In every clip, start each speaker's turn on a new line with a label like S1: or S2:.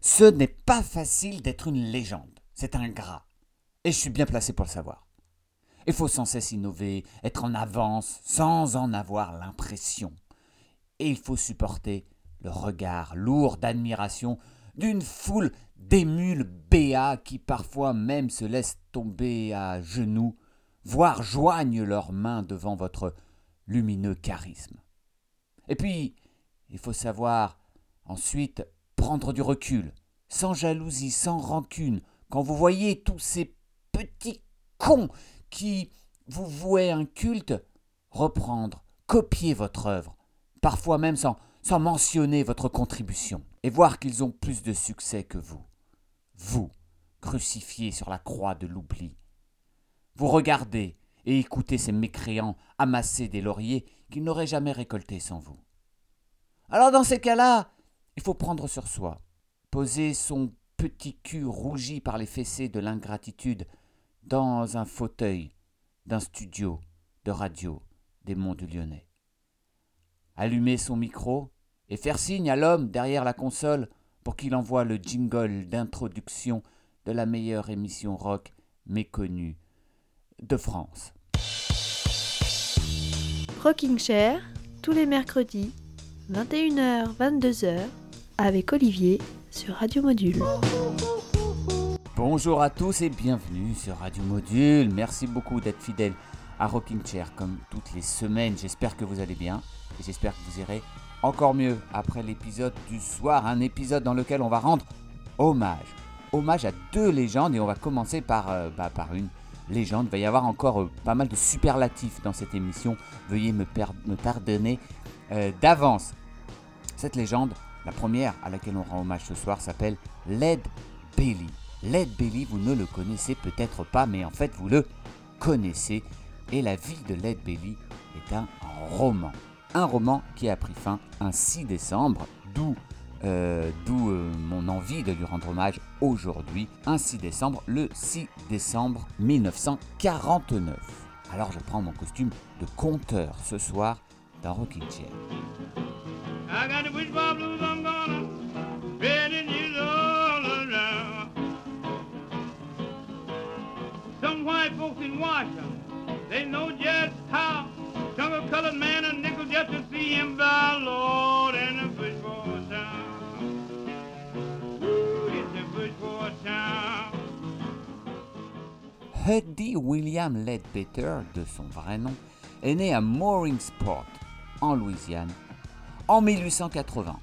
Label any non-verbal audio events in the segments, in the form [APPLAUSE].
S1: Ce n'est pas facile d'être une légende, c'est ingrat. Et je suis bien placé pour le savoir. Il faut sans cesse innover, être en avance, sans en avoir l'impression. Et il faut supporter le regard lourd d'admiration d'une foule d'émules béats qui parfois même se laissent tomber à genoux, voire joignent leurs mains devant votre lumineux charisme. Et puis, il faut savoir ensuite prendre du recul, sans jalousie, sans rancune, quand vous voyez tous ces petits cons qui vous vouaient un culte, reprendre, copier votre œuvre, parfois même sans, mentionner votre contribution, et voir qu'ils ont plus de succès que vous. Vous, crucifiés sur la croix de l'oubli. Vous regardez et écoutez ces mécréants amasser des lauriers qu'ils n'auraient jamais récoltés sans vous. Alors dans ces cas-là, il faut prendre sur soi, poser son petit cul rougi par les fessées de l'ingratitude dans un fauteuil d'un studio de radio des Monts du Lyonnais. Allumer son micro et faire signe à l'homme derrière la console pour qu'il envoie le jingle d'introduction de la meilleure émission rock méconnue de France.
S2: Rocking Chair, tous les mercredis, 21h, 22h, avec Olivier sur Radio Module.
S1: Bonjour à tous et bienvenue sur Radio Module. Merci beaucoup d'être fidèle à Rocking Chair comme toutes les semaines. J'espère que vous allez bien et j'espère que vous irez encore mieux après l'épisode du soir. Un épisode dans lequel on va rendre hommage. Hommage à deux légendes et on va commencer par, euh, bah, par une légende. Il va y avoir encore euh, pas mal de superlatifs dans cette émission. Veuillez me, me pardonner euh, d'avance. Cette légende, la première à laquelle on rend hommage ce soir, s'appelle Led Belly. Led Belly, vous ne le connaissez peut-être pas, mais en fait vous le connaissez. Et la vie de Led Belly est un roman. Un roman qui a pris fin un 6 décembre, d'où euh, euh, mon envie de lui rendre hommage aujourd'hui, un 6 décembre, le 6 décembre 1949. Alors je prends mon costume de conteur ce soir dans Rocking Chair. Colored man nickel to see him Lord in town. It's town. Huddy William Ledbetter, de son vrai nom, est né à Mooringsport, en Louisiane, en 1880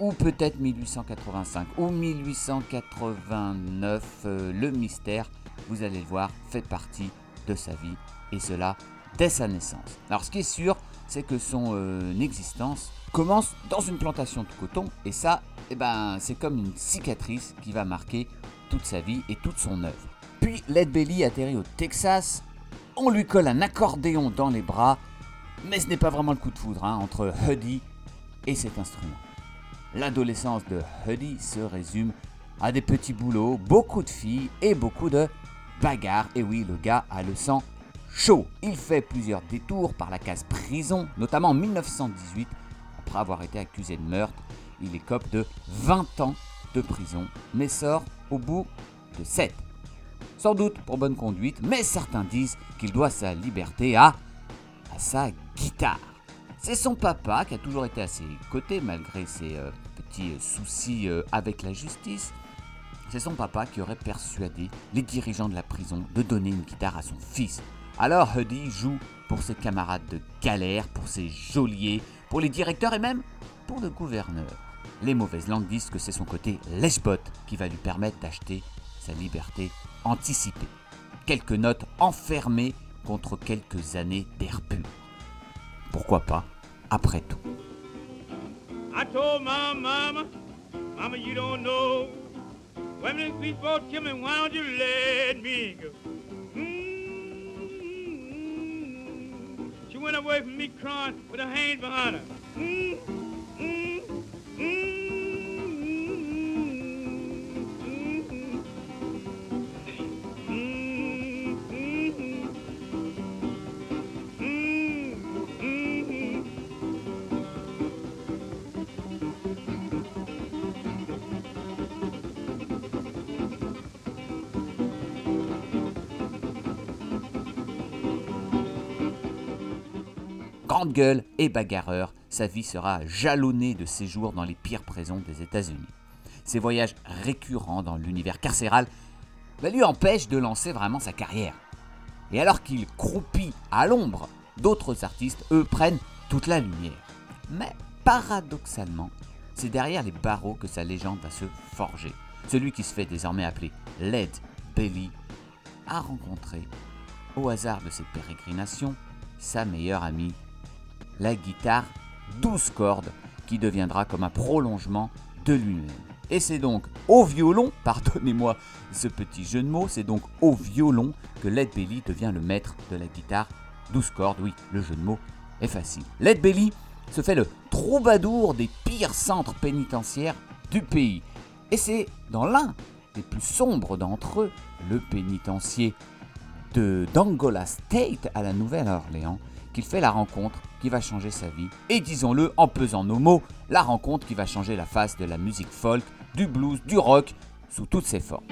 S1: ou peut-être 1885 ou 1889. Euh, le mystère, vous allez le voir, fait partie de sa vie et cela dès sa naissance. Alors ce qui est sûr, c'est que son euh, existence commence dans une plantation de coton et ça, eh ben, c'est comme une cicatrice qui va marquer toute sa vie et toute son œuvre. Puis Led Belly atterrit au Texas, on lui colle un accordéon dans les bras, mais ce n'est pas vraiment le coup de foudre hein, entre Huddy et cet instrument. L'adolescence de Huddy se résume à des petits boulots, beaucoup de filles et beaucoup de bagarres. Et oui, le gars a le sang chaud. Il fait plusieurs détours par la case prison, notamment en 1918. Après avoir été accusé de meurtre, il écope de 20 ans de prison, mais sort au bout de 7. Sans doute pour bonne conduite, mais certains disent qu'il doit sa liberté à, sa guitare. C'est son papa qui a toujours été à ses côtés malgré ses euh, petits euh, soucis euh, avec la justice. C'est son papa qui aurait persuadé les dirigeants de la prison de donner une guitare à son fils. Alors Huddy joue pour ses camarades de galère, pour ses geôliers, pour les directeurs et même pour le gouverneur. Les mauvaises langues disent que c'est son côté lèche qui va lui permettre d'acheter sa liberté anticipée. Quelques notes enfermées contre quelques années d'air pur. Pourquoi pas après tout. Went away from me crying with her hands behind her. Mm-hmm. Gueule et bagarreur, sa vie sera jalonnée de séjours dans les pires prisons des États-Unis. Ses voyages récurrents dans l'univers carcéral bah, lui empêchent de lancer vraiment sa carrière. Et alors qu'il croupit à l'ombre, d'autres artistes, eux, prennent toute la lumière. Mais paradoxalement, c'est derrière les barreaux que sa légende va se forger. Celui qui se fait désormais appeler Led Belly a rencontré, au hasard de ses pérégrinations, sa meilleure amie, la guitare 12 cordes, qui deviendra comme un prolongement de lui-même. Et c'est donc au violon, [LAUGHS] pardonnez-moi ce petit jeu de mots, c'est donc au violon que Led Belly devient le maître de la guitare 12 cordes. Oui, le jeu de mots est facile. Led Belly se fait le troubadour des pires centres pénitentiaires du pays. Et c'est dans l'un des plus sombres d'entre eux, le pénitencier d'Angola State à la Nouvelle-Orléans, qu'il fait la rencontre qui va changer sa vie. Et disons-le en pesant nos mots, la rencontre qui va changer la face de la musique folk, du blues, du rock, sous toutes ses formes.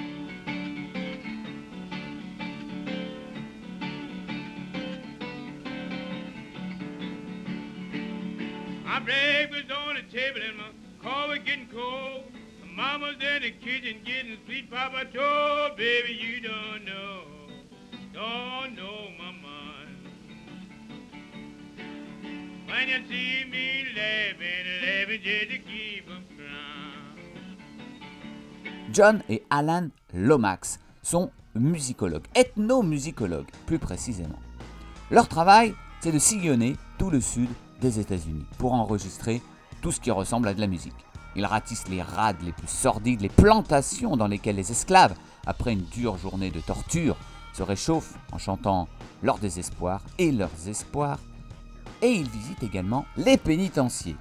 S1: John et Alan Lomax sont musicologues, ethnomusicologues plus précisément. Leur travail, c'est de sillonner tout le sud des États-Unis pour enregistrer tout ce qui ressemble à de la musique. Ils ratissent les rades les plus sordides, les plantations dans lesquelles les esclaves, après une dure journée de torture, se réchauffent en chantant leur désespoir et leurs espoirs. Et ils visitent également les pénitenciers.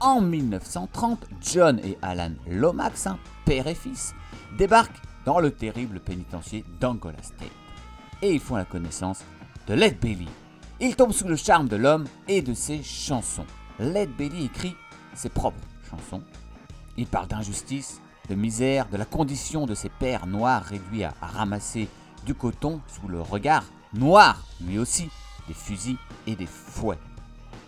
S1: En 1930, John et Alan Lomax, père et fils, débarquent dans le terrible pénitencier d'Angola State. Et ils font la connaissance de Led Belly. Ils tombent sous le charme de l'homme et de ses chansons. Led Belly écrit ses propres chansons il parle d'injustice, de misère, de la condition de ses pères noirs réduits à, ramasser du coton sous le regard noir, lui aussi, des fusils et des fouets.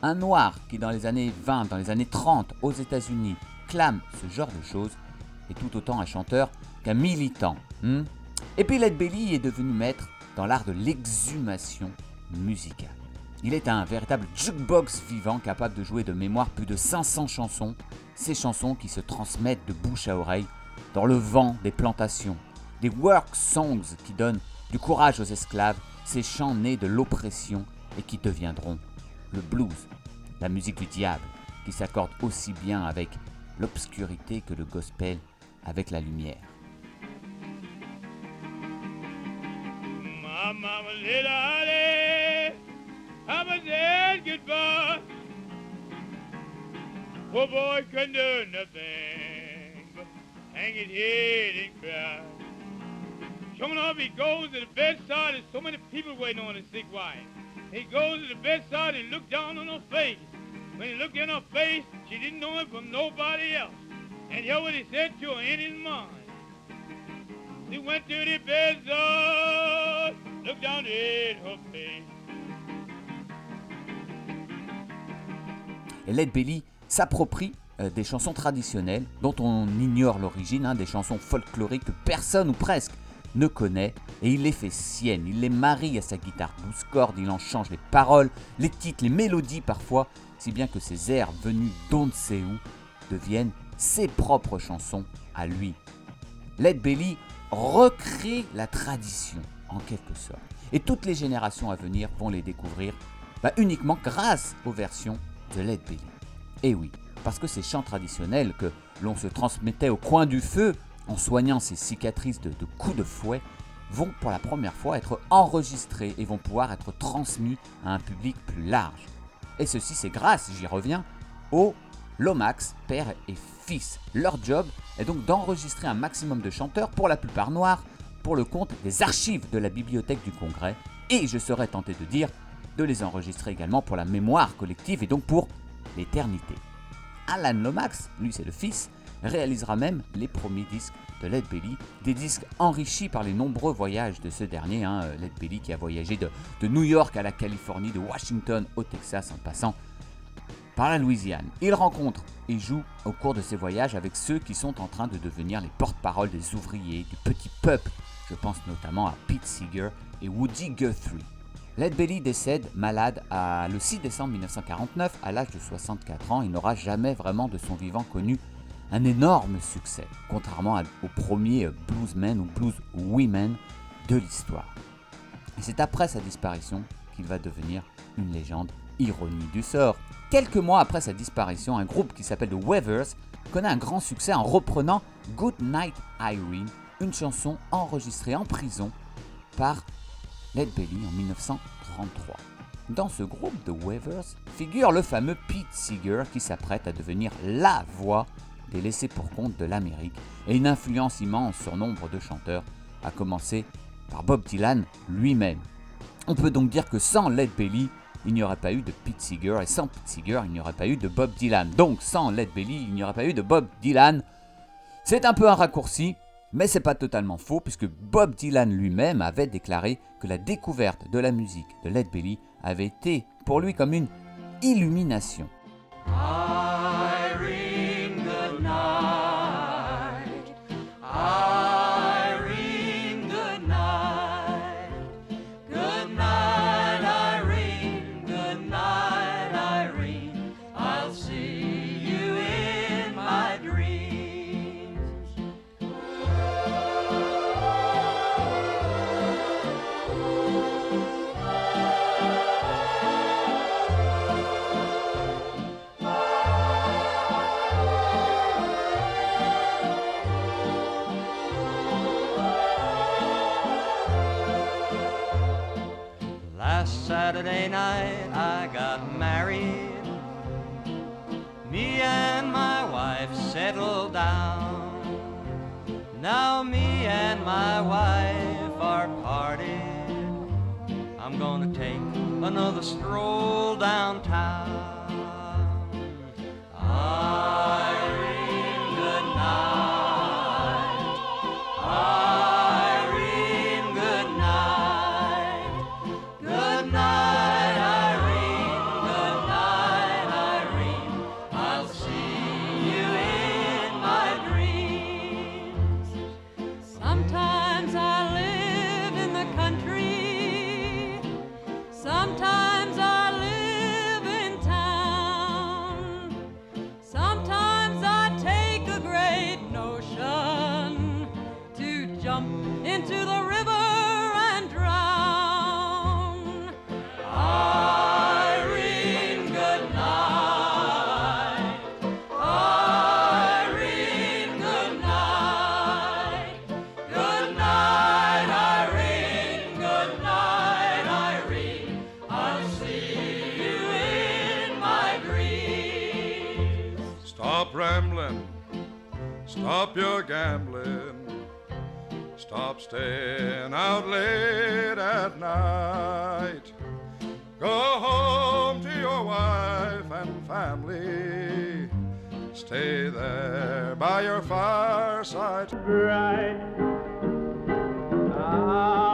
S1: Un noir qui dans les années 20, dans les années 30 aux États-Unis clame ce genre de choses est tout autant un chanteur qu'un militant. Hmm? et puis Led est devenu maître dans l'art de l'exhumation musicale. Il est un véritable jukebox vivant capable de jouer de mémoire plus de 500 chansons ces chansons qui se transmettent de bouche à oreille dans le vent des plantations, des work songs qui donnent du courage aux esclaves, ces chants nés de l'oppression et qui deviendront le blues, la musique du diable, qui s'accorde aussi bien avec l'obscurité que le gospel avec la lumière. Poor boy couldn't do nothing but hang his head and cry. Coming up, he goes to the bedside. There's so many people waiting on his sick wife. He goes to the bedside and looks down on her face. When he looked in her face, she didn't know him from nobody else. And hear what he said to her in his mind. He went to the bedside, looked down in her face. Led Belly s'approprie euh, des chansons traditionnelles dont on ignore l'origine, hein, des chansons folkloriques que personne ou presque ne connaît, et il les fait siennes, il les marie à sa guitare douze cordes, il en change les paroles, les titres, les mélodies parfois, si bien que ces airs venus d'on ne sait où deviennent ses propres chansons à lui. Led Belly recrée la tradition en quelque sorte, et toutes les générations à venir vont les découvrir bah, uniquement grâce aux versions de Led Belly. Et oui, parce que ces chants traditionnels que l'on se transmettait au coin du feu en soignant ces cicatrices de, coups de fouet vont pour la première fois être enregistrés et vont pouvoir être transmis à un public plus large. Et ceci c'est grâce, j'y reviens, au Lomax, père et fils. Leur job est donc d'enregistrer un maximum de chanteurs, pour la plupart noirs, pour le compte des archives de la bibliothèque du Congrès, et je serais tenté de dire de les enregistrer également pour la mémoire collective et donc pour l'éternité. Alan Lomax, lui c'est le fils, réalisera même les premiers disques de Led Belly, des disques enrichis par les nombreux voyages de ce dernier, hein, Led Belly qui a voyagé de, New York à la Californie, de Washington au Texas en passant par la Louisiane. Il rencontre et joue au cours de ses voyages avec ceux qui sont en train de devenir les porte-paroles des ouvriers, du petit peuple. Je pense notamment à Pete Seeger et Woody Guthrie. Led Belly décède malade le 6 décembre 1949 à l'âge de 64 ans. Il n'aura jamais vraiment de son vivant connu un énorme succès, contrairement aux premiers bluesmen ou blueswomen de l'histoire. Et c'est après sa disparition qu'il va devenir une légende ironie du sort. Quelques mois après sa disparition, un groupe qui s'appelle The Weavers connaît un grand succès en reprenant Good Night Irene, une chanson enregistrée en prison par Led Belly en 1933. Dans ce groupe The Weavers figure le fameux Pete Seeger qui s'apprête à devenir la voix des laissés pour compte de l'Amérique et une influence immense sur nombre de chanteurs, à commencer par Bob Dylan lui-même. On peut donc dire que sans Led Belly, il n'y aurait pas eu de Pete Seeger, et sans Pete Seeger, il n'y aurait pas eu de Bob Dylan. Donc sans Led Belly, il n'y aurait pas eu de Bob Dylan. C'est un peu un raccourci, mais c'est pas totalement faux, puisque Bob Dylan lui-même avait déclaré que la découverte de la musique de Led Belly avait été pour lui comme une illumination.
S3: night. Stop rambling,
S4: stop your gambling. Stop staying out late at night. Go home to your wife and family. Stay there by your fireside. Bright. Irene, ah.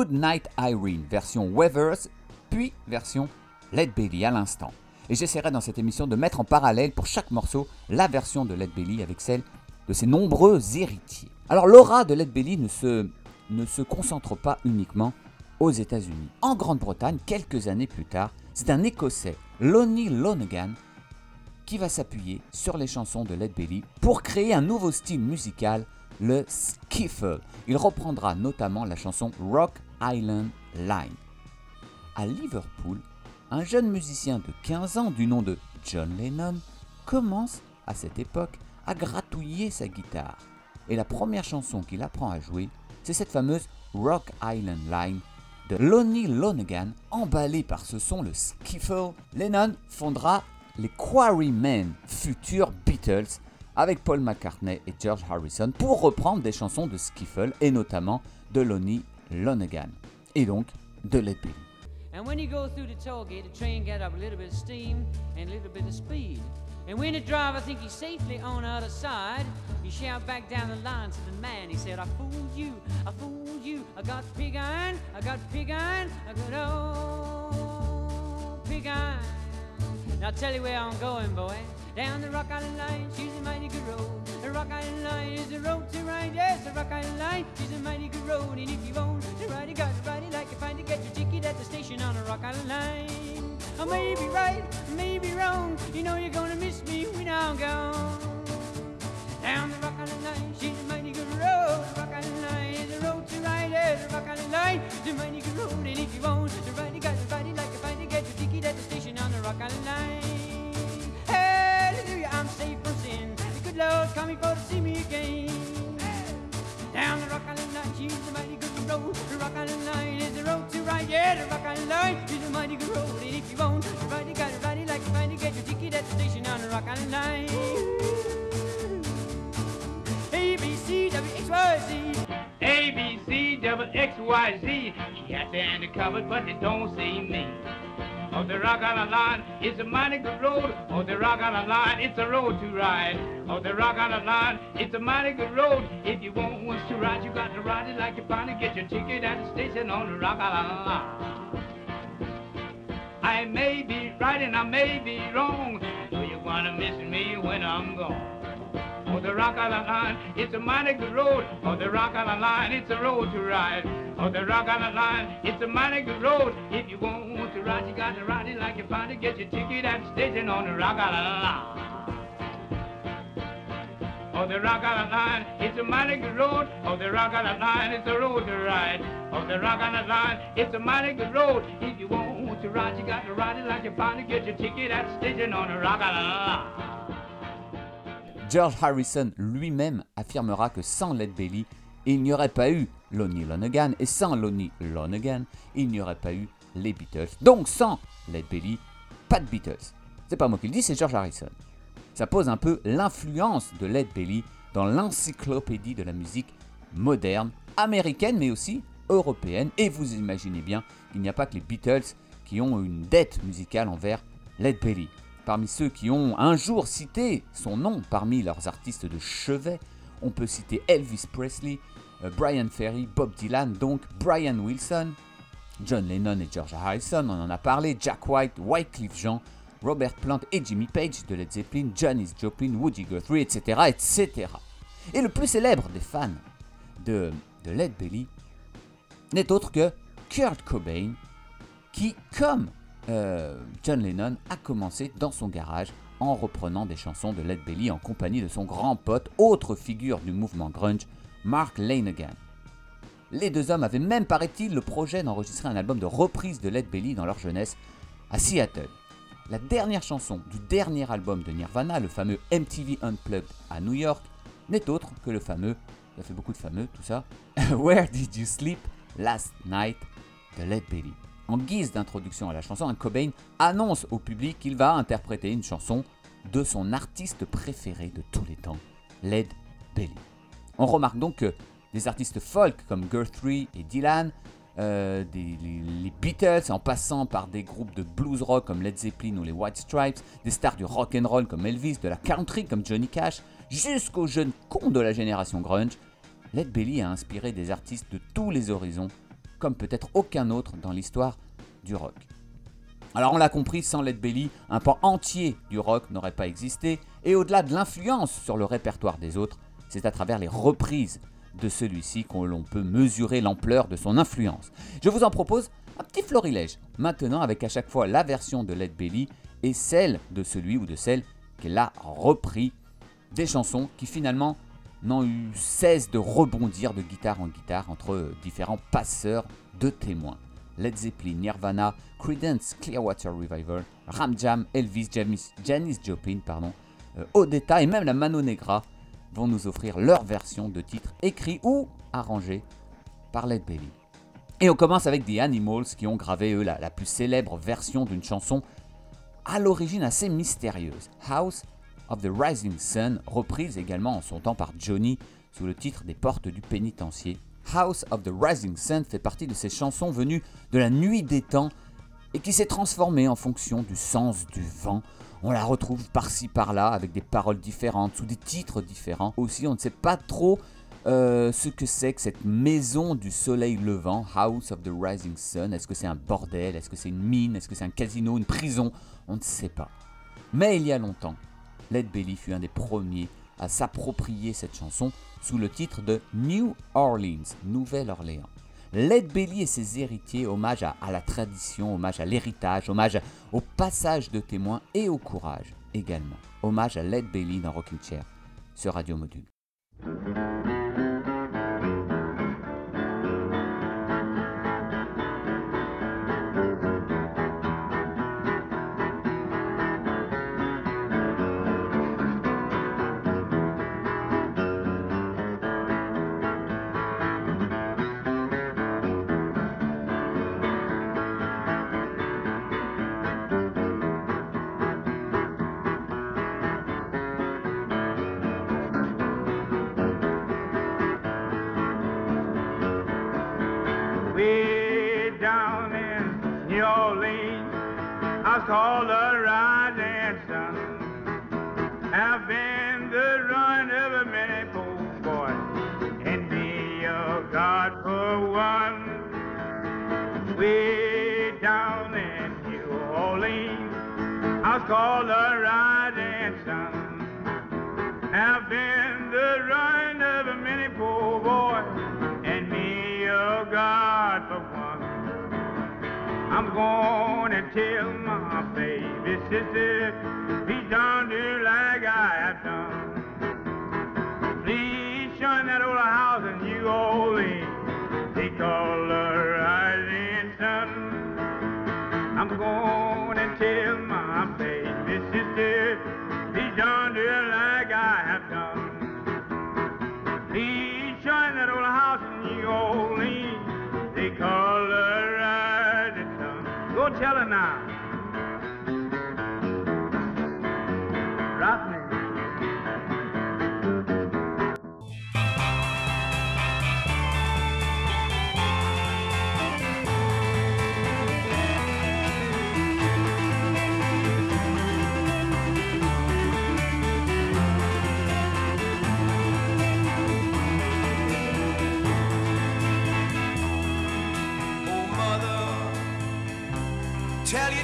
S4: Good Night
S1: Irene, version Weathers, puis version Led Belly à l'instant. Et j'essaierai dans cette émission de mettre en parallèle pour chaque morceau la version de Led Belly avec celle de ses nombreux héritiers. Alors l'aura de Led Belly ne se, concentre pas uniquement aux États-Unis. En Grande-Bretagne, quelques années plus tard, c'est un Écossais, Lonnie Lonergan, qui va s'appuyer sur les chansons de Led Belly pour créer un nouveau style musical, le skiffle. Il reprendra notamment la chanson Rock Island Line. À Liverpool, un jeune musicien de 15 ans du nom de John Lennon commence à cette époque à gratouiller sa guitare. Et la première chanson qu'il apprend à jouer, c'est cette fameuse Rock Island Line de Lonnie Lonergan, emballé par ce son, le skiffle. Lennon fondera les Quarrymen, futurs Beatles, avec Paul McCartney et George Harrison pour reprendre des chansons de skiffle et notamment de Lonnie Lonergan et donc de Led.
S5: And when you go through the toll gate, the train get up a little bit of steam and a little bit of speed. And when the driver think he's safely on the other side, he shout back down the line to the man. He said, I fooled you, I fooled you. I got pig iron, I got pig iron, I got old pig iron. Now tell you where I'm going, boy. Down the Rock Island Line, she's a mighty good road. The Rock Island Line is a road to ride. Yes, the Rock Island Line is a mighty good road. And if you own to ride, you got to ride it like you find to get your ticket at the station on the Rock Island Line. I may be right, I may be wrong. You know you're gonna miss me when I'm gone. Down the Rock Island Line, she's a mighty good road. The Rock Island Line is a road to ride. Yes, the Rock Island Line is a mighty good road. And if you own to ride, you got to ride it like you find to get your ticket at the station on the Rock Island Line. Sin. Lord coming for to see me again. Down the Rock Island Line, she's a mighty good road. The Rock Island Line is the road to ride. Yeah, the Rock Island Line is a mighty good road. And if you want to ride, you got to ride it like you find to get your ticket at the station on the Rock Island Line. A B C W X Y Z.
S4: A, B, C, double X, Y, Z. Cats and the cupboard, but they don't see me. Oh, the Rock Island Line is a mighty good road. Oh, the Rock Island Line, it's a road to ride. Oh, the Rock Island Line, it's a mighty good road. If you want once to ride, you got to ride it like you finally get your ticket at the station on the Rock Island Line. I may be right and I may be wrong. So you're gonna miss me when I'm gone. Oh, the Rock Island Line, it's a mighty good road. Oh, the Rock Island Line, it's a road to ride. Oh, the Rock Island Line, it's a mighty good road. If you want to ride, you got to ride it like you find it. Get your ticket at the station on the Rock Island Line. Oh, the Rock Island Line, it's a mighty good road. Oh, the Rock Island Line, it's a road to ride. Oh, the Rock Island Line, it's a mighty good road. If you want to ride, you got to ride it like you find it. Get your ticket at the station on the Rock Island Line.
S1: George Harrison lui-même affirmera que sans Led Belly, il n'y aurait pas eu Lonnie Lonergan, et sans Lonnie Lonergan, il n'y aurait pas eu les Beatles. Donc sans Led Belly, pas de Beatles. C'est pas moi qui le dis, c'est George Harrison. Ça pose un peu l'influence de Led Belly dans l'encyclopédie de la musique moderne, américaine mais aussi européenne. Et vous imaginez bien qu'il n'y a pas que les Beatles qui ont une dette musicale envers Led Belly. Parmi ceux qui ont un jour cité son nom parmi leurs artistes de chevet, on peut citer Elvis Presley, euh, Brian Ferry, Bob Dylan, donc Brian Wilson, John Lennon et George Harrison, on en a parlé, Jack White, Wycliffe Jean, Robert Plant et Jimmy Page de Led Zeppelin, Janis Joplin, Woody Guthrie, etc., etc. Et le plus célèbre des fans de, Led Belly n'est autre que Kurt Cobain, qui, comme euh, John Lennon, a commencé dans son garage en reprenant des chansons de Led Belly en compagnie de son grand pote, autre figure du mouvement grunge, Mark Lanegan. Les deux hommes avaient même, paraît-il, le projet d'enregistrer un album de reprise de Led Belly dans leur jeunesse à Seattle. La dernière chanson du dernier album de Nirvana, le fameux MTV Unplugged à New York, n'est autre que le fameux, ça fait beaucoup de fameux tout ça, [LAUGHS] Where Did You Sleep Last Night de Led Belly. En guise d'introduction à la chanson, Cobain annonce au public qu'il va interpréter une chanson de son artiste préféré de tous les temps, Led Belly. On remarque donc que des artistes folk comme Guthrie et Dylan, euh, les Beatles, en passant par des groupes de blues rock comme Led Zeppelin ou les White Stripes, des stars du rock and roll comme Elvis, de la country comme Johnny Cash, jusqu'aux jeunes cons de la génération grunge, Led Belly a inspiré des artistes de tous les horizons, comme peut-être aucun autre dans l'histoire du rock. Alors on l'a compris, sans Led Belly, un pan entier du rock n'aurait pas existé, et au-delà de l'influence sur le répertoire des autres, c'est à travers les reprises de celui-ci qu'on l'on peut mesurer l'ampleur de son influence. Je vous en propose un petit florilège, maintenant avec à chaque fois la version de Led Belly et celle de celui ou de celle qu'elle a repris, des chansons qui finalement n'ont eu cesse de rebondir de guitare en guitare entre différents passeurs de témoins. Led Zeppelin, Nirvana, Creedence, Clearwater Revival, Ram Jam, Elvis, Janis, Janis Joplin, pardon, euh, Odetta et même la Mano Negra vont nous offrir leur version de titres écrits ou arrangés par Led Belly. Et on commence avec The Animals qui ont gravé eux la plus célèbre version d'une chanson à l'origine assez mystérieuse, House of the Rising Sun, reprise également en son temps par Johnny sous le titre des portes du pénitencier. House of the Rising Sun fait partie de ces chansons venues de la nuit des temps et qui s'est transformée en fonction du sens du vent. On la retrouve par-ci par-là avec des paroles différentes, sous des titres différents. Aussi, on ne sait pas trop euh, ce que c'est que cette maison du soleil levant, House of the Rising Sun. Est-ce que c'est un bordel? Est-ce que c'est une mine? Est-ce que c'est un casino? Une prison? On ne sait pas. Mais il y a longtemps, Led Belly fut un des premiers à s'approprier cette chanson sous le titre de New Orleans, Nouvelle-Orléans. Led Belly et ses héritiers, hommage à, la tradition, hommage à l'héritage, hommage au passage de témoins et au courage également. Hommage à Led Belly dans Rocking Chair sur Radio Module.
S4: I'm gonna tell my baby sister, be done do like I have done. Please shun that old house in New Orleans. They call the rising sun. I'm gonna Go tell her now.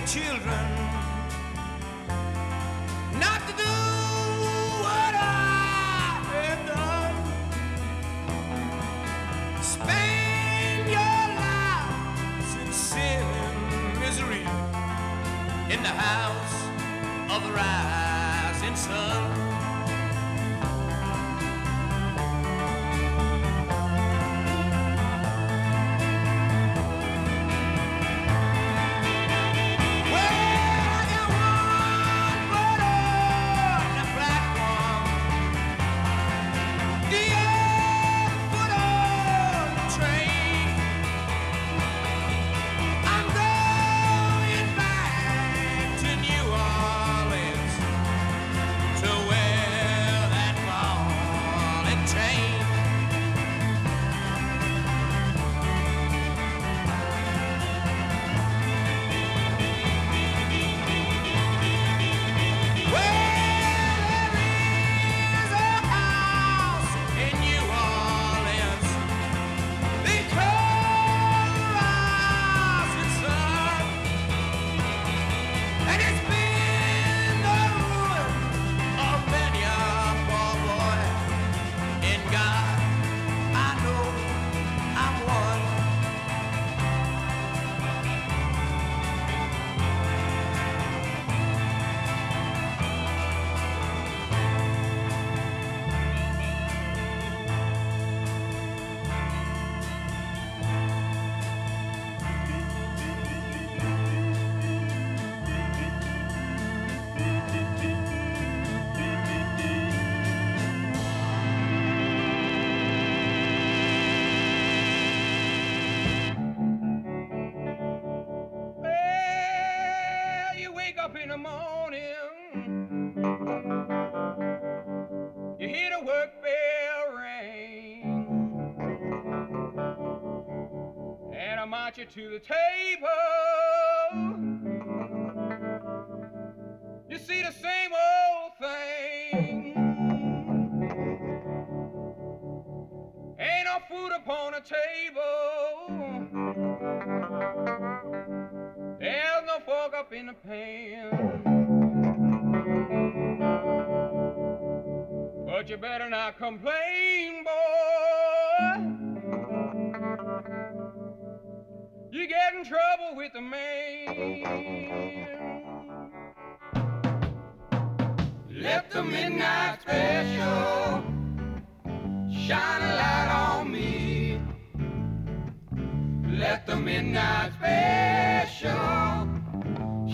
S6: Children
S7: morning, you hear the work bell ring, and I march you to the table. You see the same old thing. Ain't no food upon the table. Up in the pan. But you better not complain, boy. You get in trouble with the man. Let the midnight special shine a light on me. Let the midnight special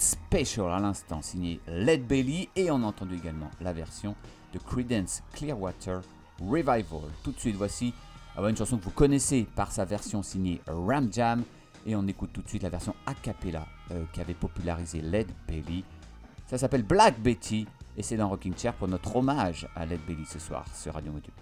S7: Midnight Special
S1: à l'instant, signé Led Belly, et on a entendu également la version de Credence Clearwater Revival. Tout de suite, voici ah une chanson que vous connaissez par sa version signée Ram Jam, et on écoute tout de suite la version a cappella euh, qu'avait popularisé Led Belly. Ça s'appelle Black Betty, et c'est dans Rocking Chair pour notre hommage à Led Belly ce soir sur Radio Module.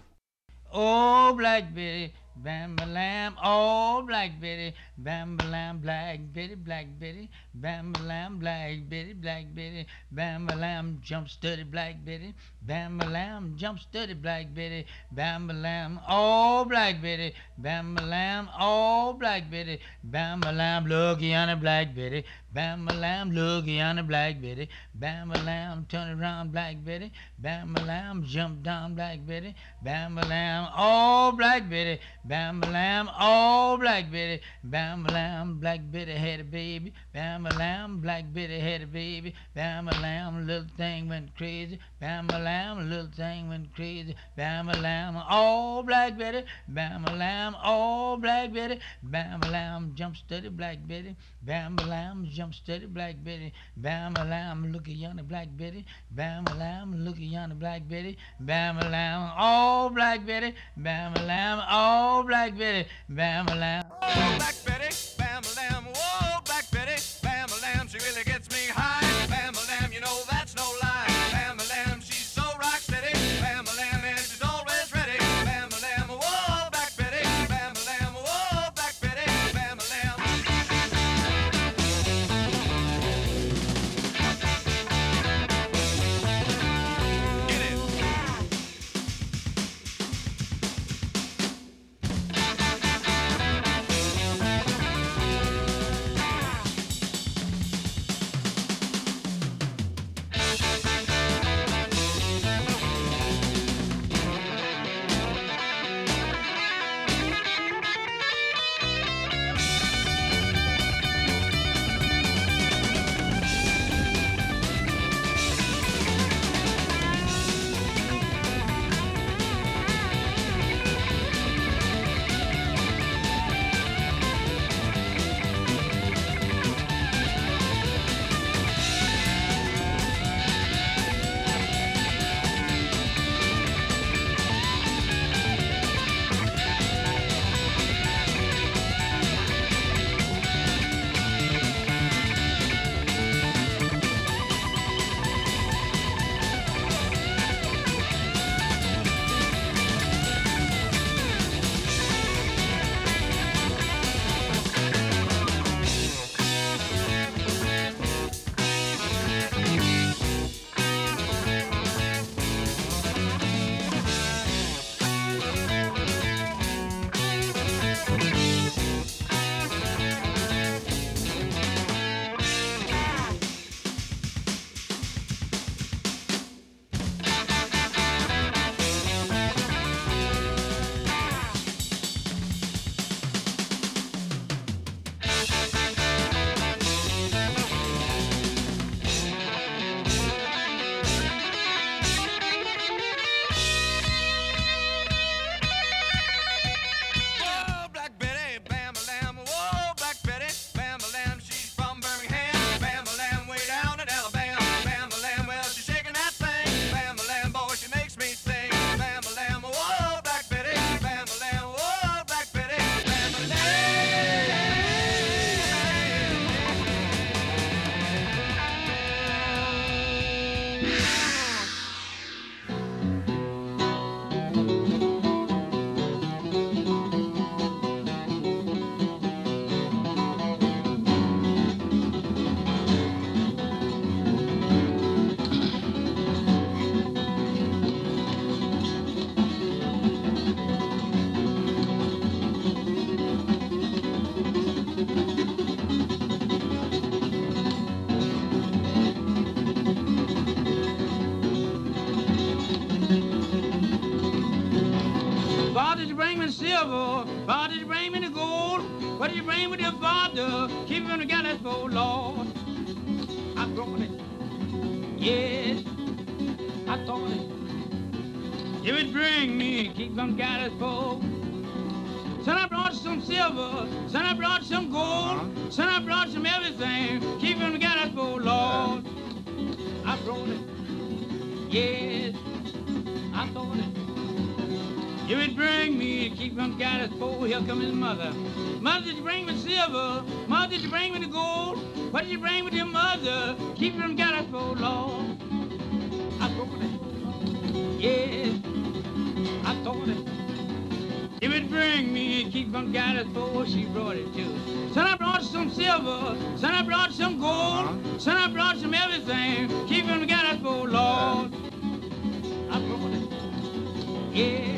S7: Oh, Black Betty, bam ba lam. Oh, Black Betty, bam ba lam. Black Betty, Black Betty, bam ba lam. Black Betty, Black Betty, bam ba lam. Jump steady, Black Betty, bam ba lam. Jump steady, Black Betty, bam ba lam. Oh, Black Betty, bam ba lam. Oh, Black Betty, bam ba lam. Looky on the Black Betty, bam ba lam. Looky on the Black Betty, bam ba lam. Turn around, Black Betty, bam ba lam. Jump down, Black Betty, bam ba lam. Oh, Black Betty, bam ba lam. Oh, Black Betty, bam ba lam. Black Betty had a baby, bam ba lam. Black Betty had a baby, bam ba lam. Little thing went crazy, bam ba lam. Little thing went crazy, bam ba lam. Oh, Black Betty, bam ba lam. Oh, Black Betty, bam ba lam. Jump steady, Black Betty, bam ba lam. Jump steady, Black Betty, bam ba lam. Look at yonder, Black Betty, bam ba lam. Look at yonder, Black Betty, bam ba lam. Oh, Black Betty, bam ba lam. Oh, Black Betty, bam ba lam.
S6: Oh, Black Betty, bam a lamb.
S4: Father? Keep him together for Lord. I brought it. Yes, I thought it. It would bring me, keep them gathers full. Son, I brought some silver. Son, I brought some gold. Uh-huh. Son, I brought some everything. Keep them together for Lord. I brought it. Yes, I thought it. It keep them gathers full. Here come his mother. Mother, did you bring me silver? Mother, did you bring me the gold? What did you bring with your mother? Keep them gathers full, Lord. I brought it. Yes, I thought it. It would bring me, keep from gathers full, she brought it too. Son, I brought some silver. Son, I brought some gold. Uh-huh. Son, I brought some everything. Keep them gathers full, Lord. I brought it. Yes.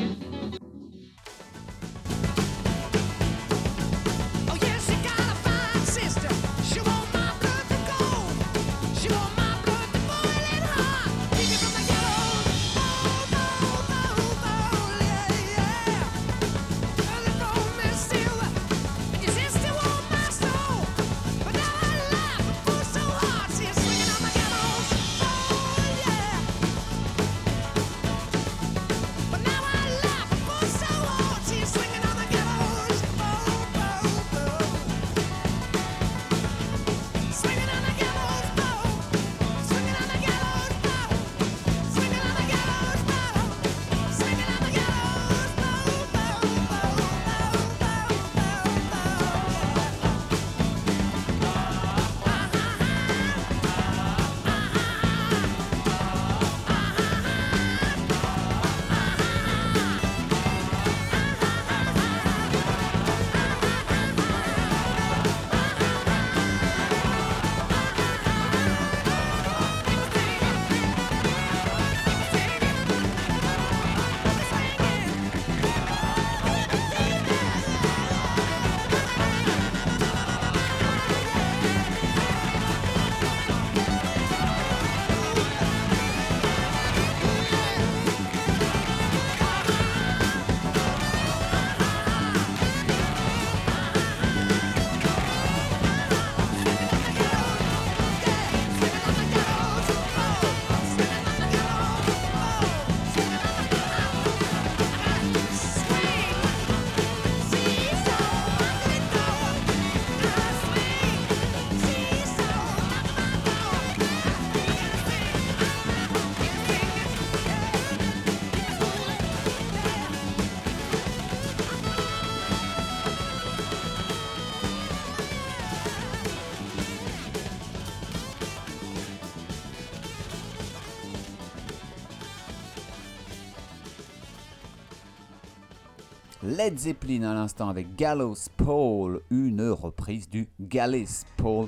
S1: Led Zeppelin à l'instant avec Gallows Pole, une reprise du Gallows Pole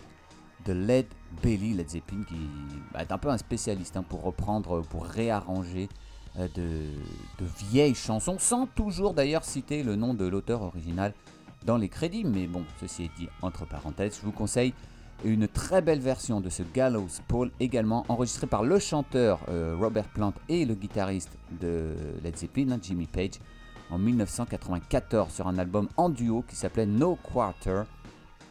S1: de Led Belly. Led Zeppelin qui est un peu un spécialiste hein, pour reprendre, pour réarranger euh, de, vieilles chansons, sans toujours d'ailleurs citer le nom de l'auteur original dans les crédits. Mais bon, ceci est dit entre parenthèses, je vous conseille une très belle version de ce Gallows Pole, également enregistrée par le chanteur euh, Robert Plant et le guitariste de Led Zeppelin, hein, Jimmy Page, en 1994 sur un album en duo qui s'appelait No Quarter.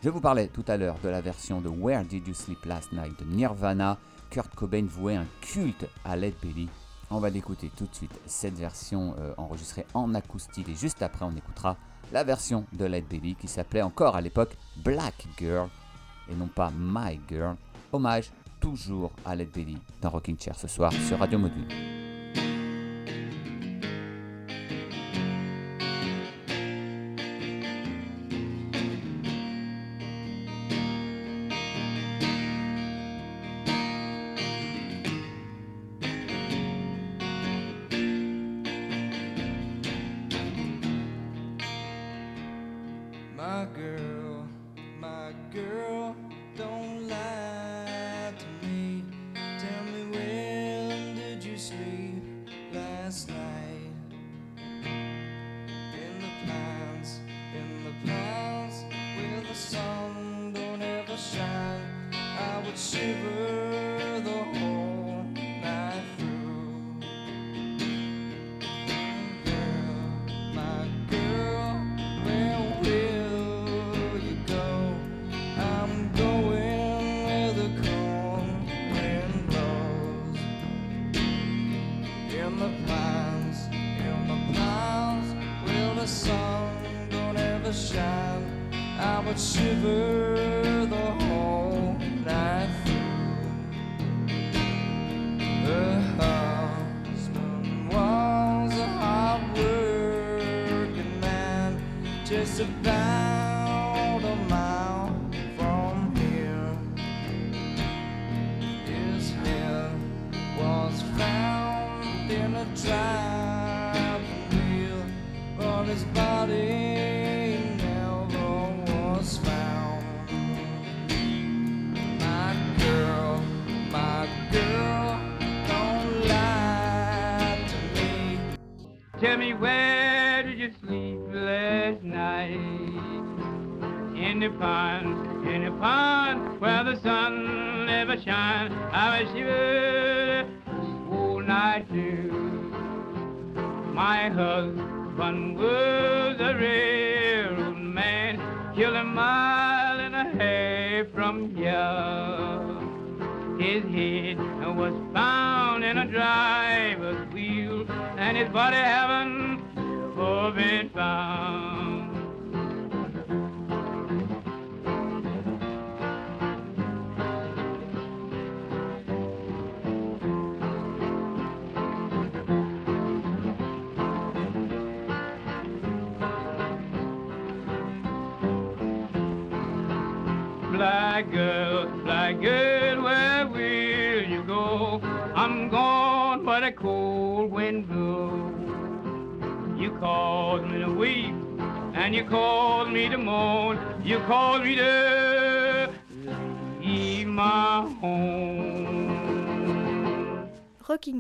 S1: Je vous parlais tout à l'heure de la version de Where Did You Sleep Last Night de Nirvana. Kurt Cobain vouait un culte à Led Belly. On va l'écouter tout de suite, cette version euh, enregistrée en acoustique. Et juste après, on écoutera la version de Led Belly qui s'appelait encore à l'époque Black Girl et non pas My Girl. Hommage toujours à Led Belly dans Rocking Chair ce soir sur Radio Module.
S4: just about.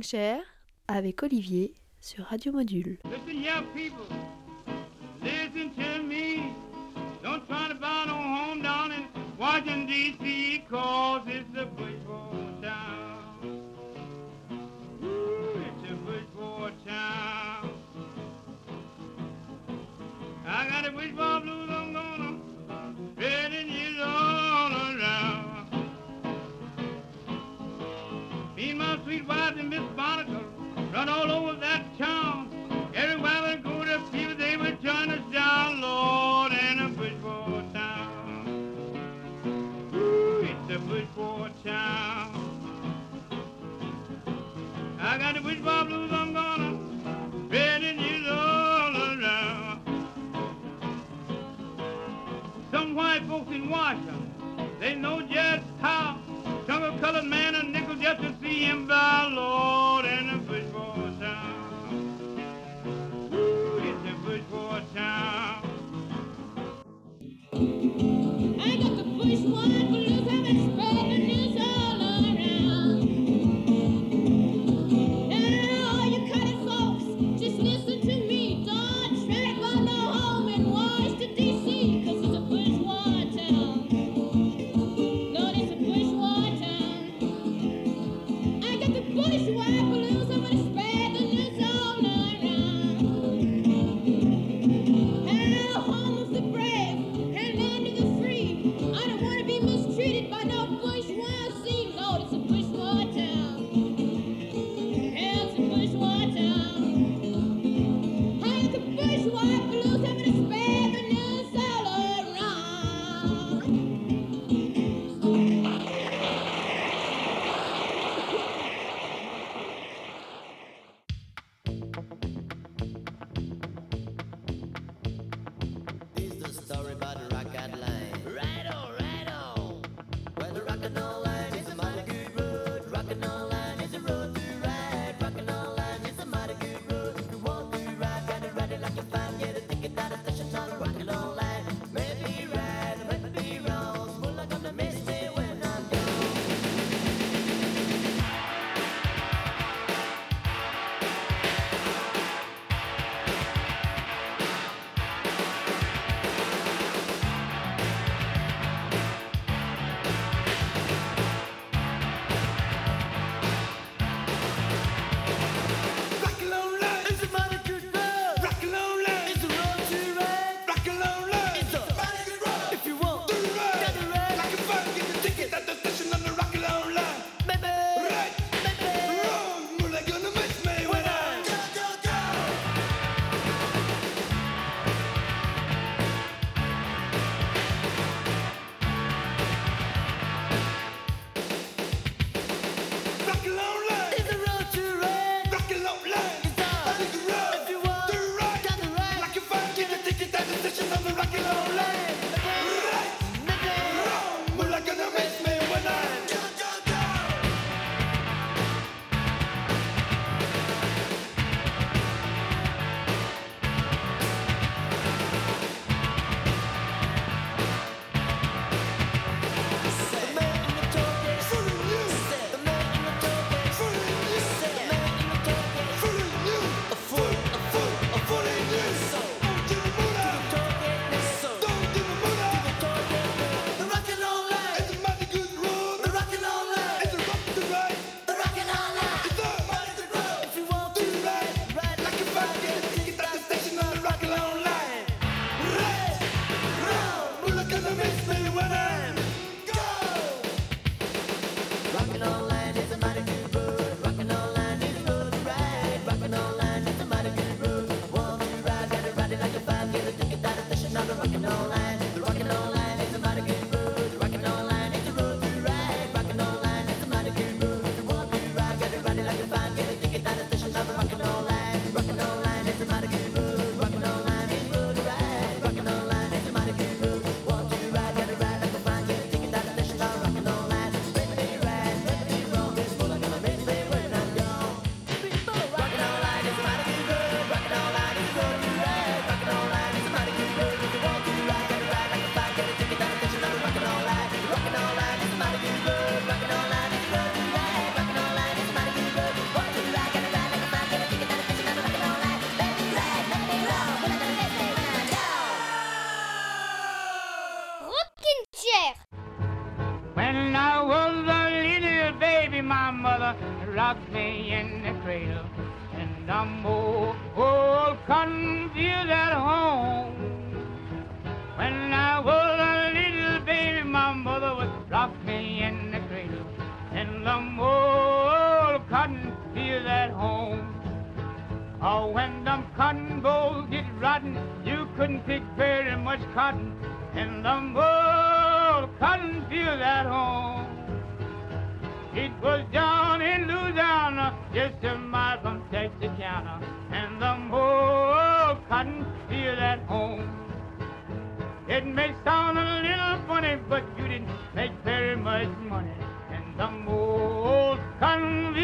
S2: Morning Chair avec Olivier sur Radio Module.
S8: Listen, young people, listen to me. Don't try to buy no home down in Washington, D.C., cause it's
S4: a place for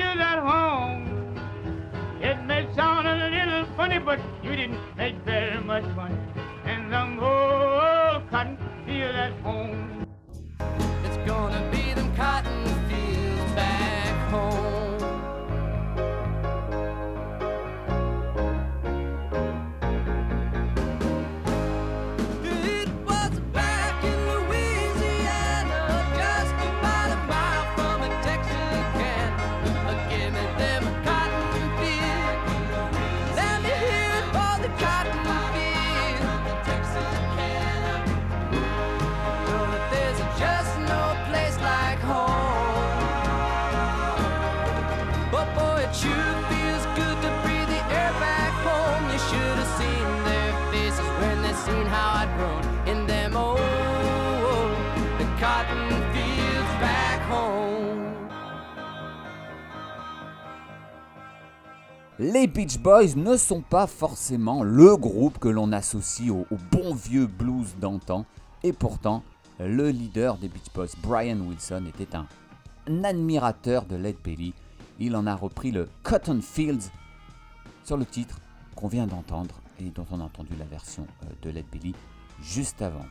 S4: cotton at home. It may sound a little funny, but you didn't make very much money. And them old cotton fields at home.
S9: It's gonna be them cotton
S1: Les Beach Boys ne sont pas forcément le groupe que l'on associe au, bon vieux blues d'antan, et pourtant, le leader des Beach Boys, Brian Wilson, était un, un admirateur de Led Belly. Il en a repris le Cotton Fields sur le titre qu'on vient d'entendre et dont on a entendu la version euh, de Led Belly juste avant.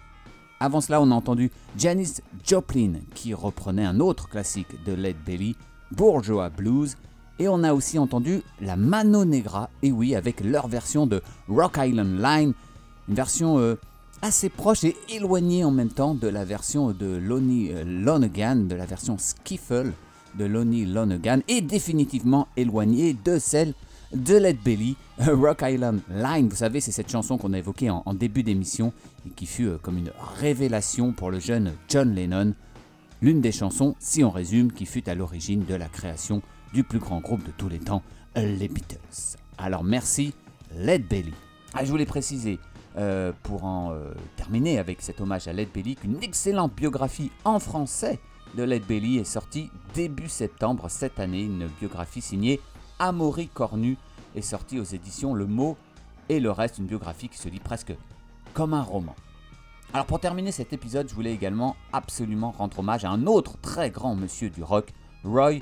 S1: Avant cela, on a entendu Janis Joplin qui reprenait un autre classique de Led Belly, Bourgeois Blues, et on a aussi entendu la Mano Negra, et oui, avec leur version de Rock Island Line, une version euh, assez proche et éloignée en même temps de la version de Lonnie euh, Lonergan, de la version Skiffle de Lonnie Lonergan, et définitivement éloignée de celle de Led Belly, euh, Rock Island Line. Vous savez, c'est cette chanson qu'on a évoquée en, début d'émission et qui fut comme une révélation pour le jeune John Lennon. L'une des chansons, si on résume, qui fut à l'origine de la création du plus grand groupe de tous les temps, les Beatles. Alors merci, Led Belly. Ah, je voulais préciser, euh, pour en euh, terminer avec cet hommage à Led Belly, qu'une excellente biographie en français de Led Belly est sortie début septembre cette année. Une biographie signée Amaury Cornu est sortie aux éditions Le Mot et le reste, une biographie qui se lit presque comme un roman. Alors pour terminer cet épisode, je voulais également absolument rendre hommage à un autre très grand monsieur du rock, Roy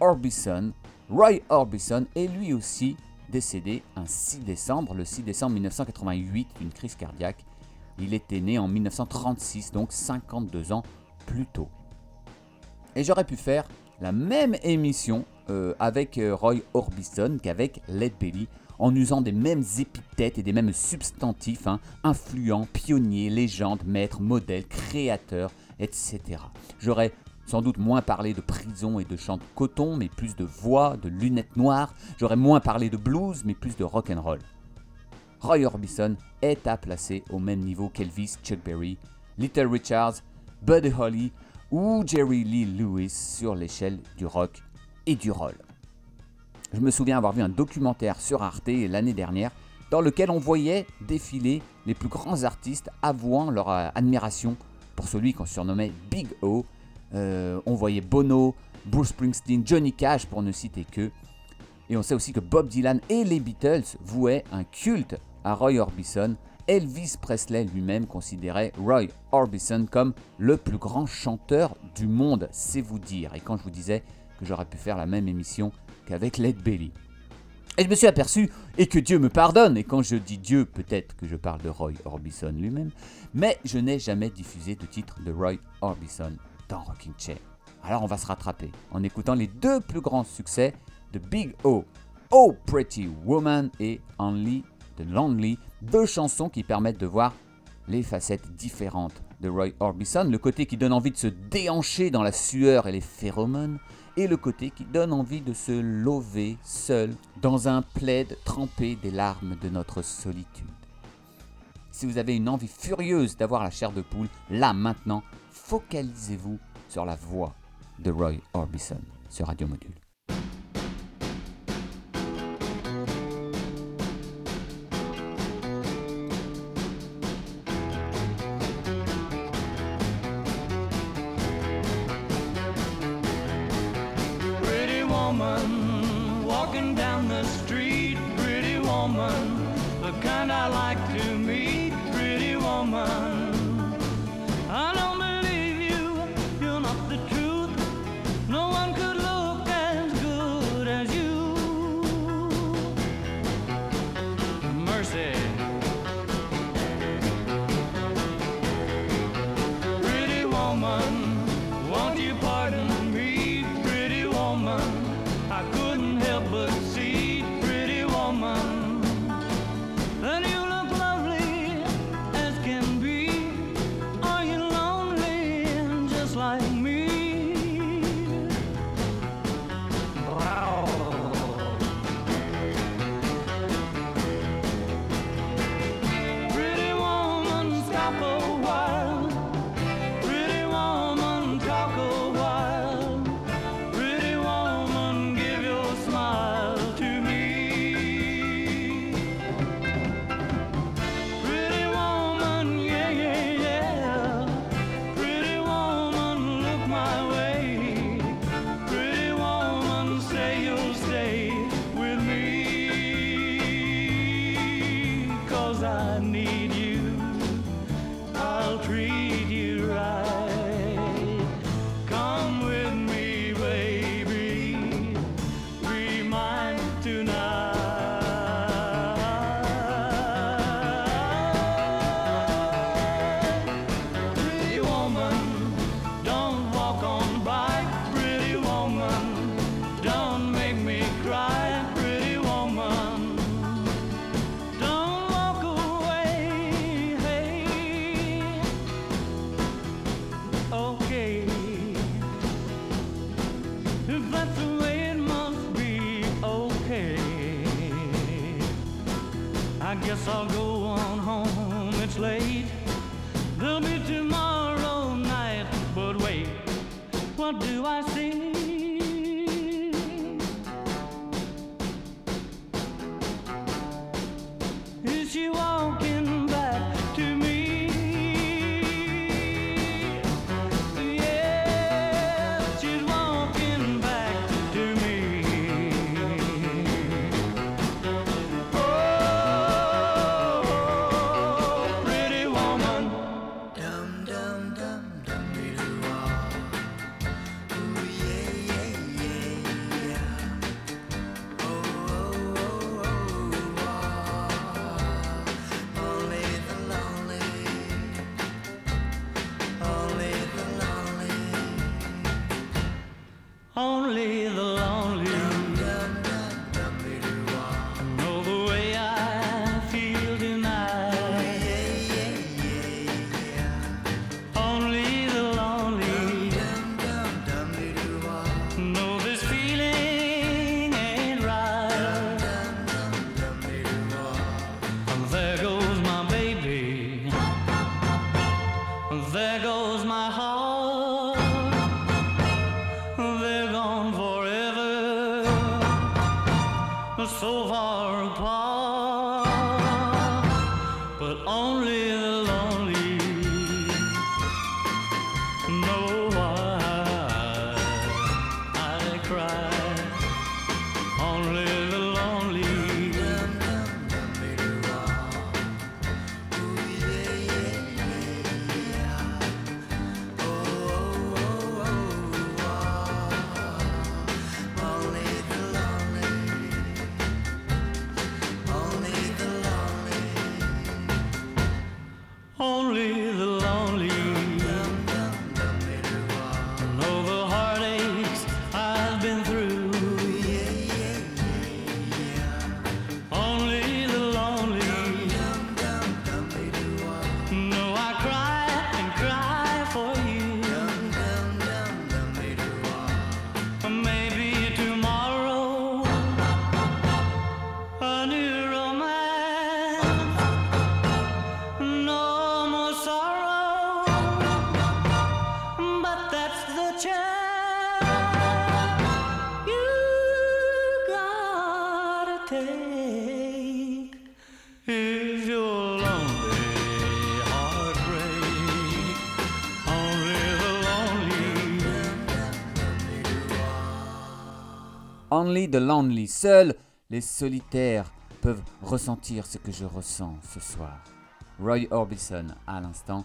S1: Orbison. Roy Orbison est lui aussi décédé un 6 décembre, le 6 décembre 1988, d'une crise cardiaque. Il était né en 1936, donc 52 ans plus tôt. Et j'aurais pu faire la même émission euh, avec euh, Roy Orbison qu'avec Led Belly, en usant des mêmes épithètes et des mêmes substantifs, hein, influent, pionnier, légende, maître, modèle, créateur, etc. J'aurais sans doute moins parlé de prison et de chant de coton, mais plus de voix, de lunettes noires. J'aurais moins parlé de blues, mais plus de rock and roll. Roy Orbison est à placer au même niveau qu'Elvis, Chuck Berry, Little Richards, Buddy Holly ou Jerry Lee Lewis sur l'échelle du rock et du roll. Je me souviens avoir vu un documentaire sur Arte l'année dernière dans lequel on voyait défiler les plus grands artistes avouant leur euh, admiration pour celui qu'on surnommait Big O. Euh, on voyait Bono, Bruce Springsteen, Johnny Cash pour ne citer que. Et on sait aussi que Bob Dylan et les Beatles vouaient un culte à Roy Orbison. Elvis Presley lui-même considérait Roy Orbison comme le plus grand chanteur du monde, c'est vous dire. Et quand je vous disais que j'aurais pu faire la même émission qu'avec Led Belly. Et je me suis aperçu, et que Dieu me pardonne, et quand je dis Dieu, peut-être que je parle de Roy Orbison lui-même, mais je n'ai jamais diffusé de titre de Roy Orbison dans Rocking Chair. Alors on va se rattraper en écoutant les deux plus grands succès de Big O, Oh Pretty Woman et Only the Lonely, deux chansons qui permettent de voir les facettes différentes
S10: de Roy Orbison, le côté qui donne envie de se déhancher dans la sueur et les phéromones, et le côté qui donne envie de se lever seul dans un plaid trempé des larmes de notre solitude. Si vous avez une envie furieuse d'avoir la chair de poule, là maintenant, focalisez-vous sur la voix de Roy Orbison sur Radio Module.
S11: Only the Lonely.
S1: Seuls les solitaires peuvent ressentir ce que je ressens ce soir. Roy Orbison à l'instant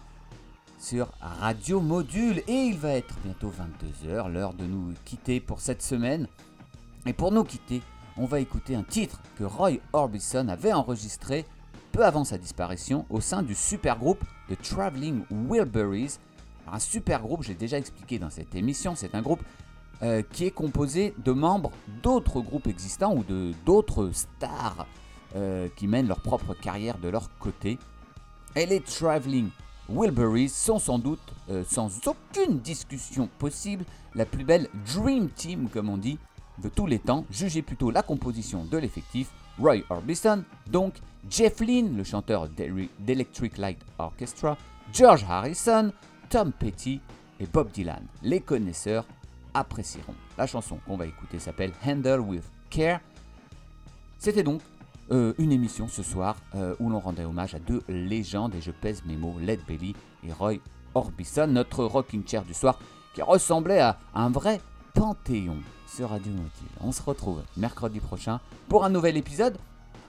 S1: sur Radio Module et il va être bientôt 22h, l'heure de nous quitter pour cette semaine. Et pour nous quitter, on va écouter un titre que Roy Orbison avait enregistré peu avant sa disparition au sein du supergroupe The Traveling Wilburys. Un supergroupe, j'ai déjà expliqué dans cette émission, c'est un groupe euh, qui est composé de membres d'autres groupes existants ou de d'autres stars euh, qui mènent leur propre carrière de leur côté. Et les Traveling Wilburys sont sans doute, euh, sans aucune discussion possible, la plus belle Dream Team, comme on dit, de tous les temps. Jugez plutôt la composition de l'effectif. Roy Orbison, donc Jeff Lynne, le chanteur d'E- d'Electric Light Orchestra, George Harrison, Tom Petty et Bob Dylan. Les connaisseurs apprécieront. La chanson qu'on va écouter s'appelle Handle with Care. C'était donc euh, une émission ce soir euh, où l'on rendait hommage à deux légendes, et je pèse mes mots, Led Belly et Roy Orbison, notre rocking chair du soir qui ressemblait à un vrai panthéon sur Radio Nautil. On se retrouve mercredi prochain pour un nouvel épisode.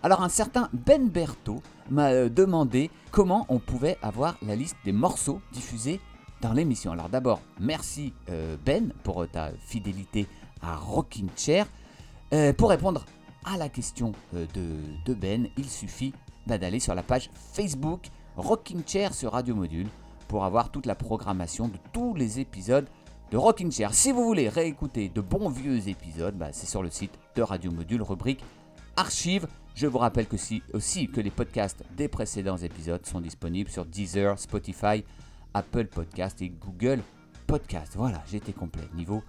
S1: Alors un certain Ben Berto m'a euh, demandé comment on pouvait avoir la liste des morceaux diffusés l'émission. Alors d'abord, merci euh, Ben pour euh, ta fidélité à Rocking Chair. Euh, pour répondre à la question de, de Ben, il suffit bah, d'aller sur la page Facebook Rocking Chair sur Radio Module pour avoir toute la programmation de tous les épisodes de Rocking Chair. Si vous voulez réécouter de bons vieux épisodes, bah, c'est sur le site de Radio Module, rubrique archives. Je vous rappelle que si- aussi que les podcasts des précédents épisodes sont disponibles sur Deezer, Spotify, Apple Podcast et Google Podcast. Voilà, été complet. Niveau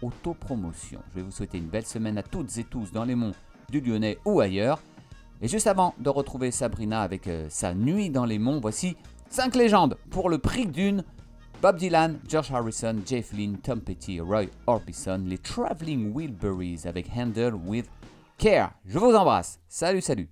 S1: autopromotion. Je vais vous souhaiter une belle semaine à toutes et tous dans les monts du Lyonnais ou ailleurs. Et juste avant de retrouver Sabrina avec euh, sa nuit dans les monts, voici 5 légendes pour le prix d'une. Bob Dylan, George Harrison, Jeff Lynne, Tom Petty, Roy Orbison, les Traveling Wilburys avec Handle with Care. Je vous embrasse. Salut, salut.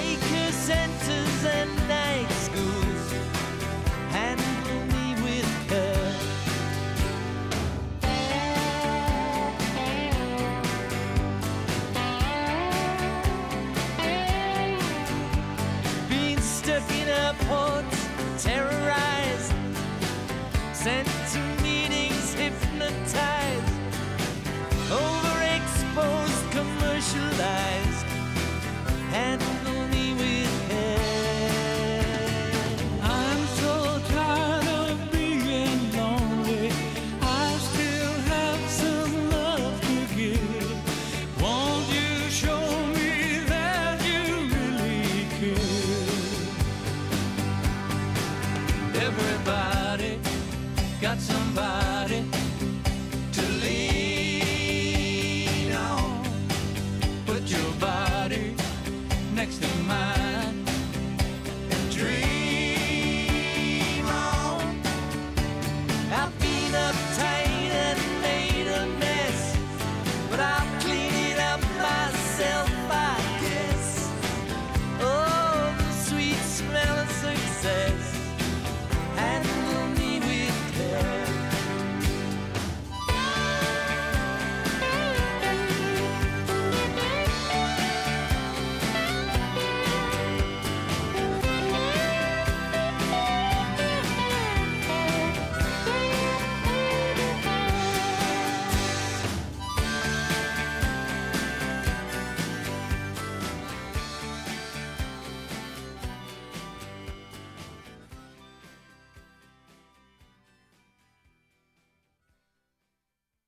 S9: make a.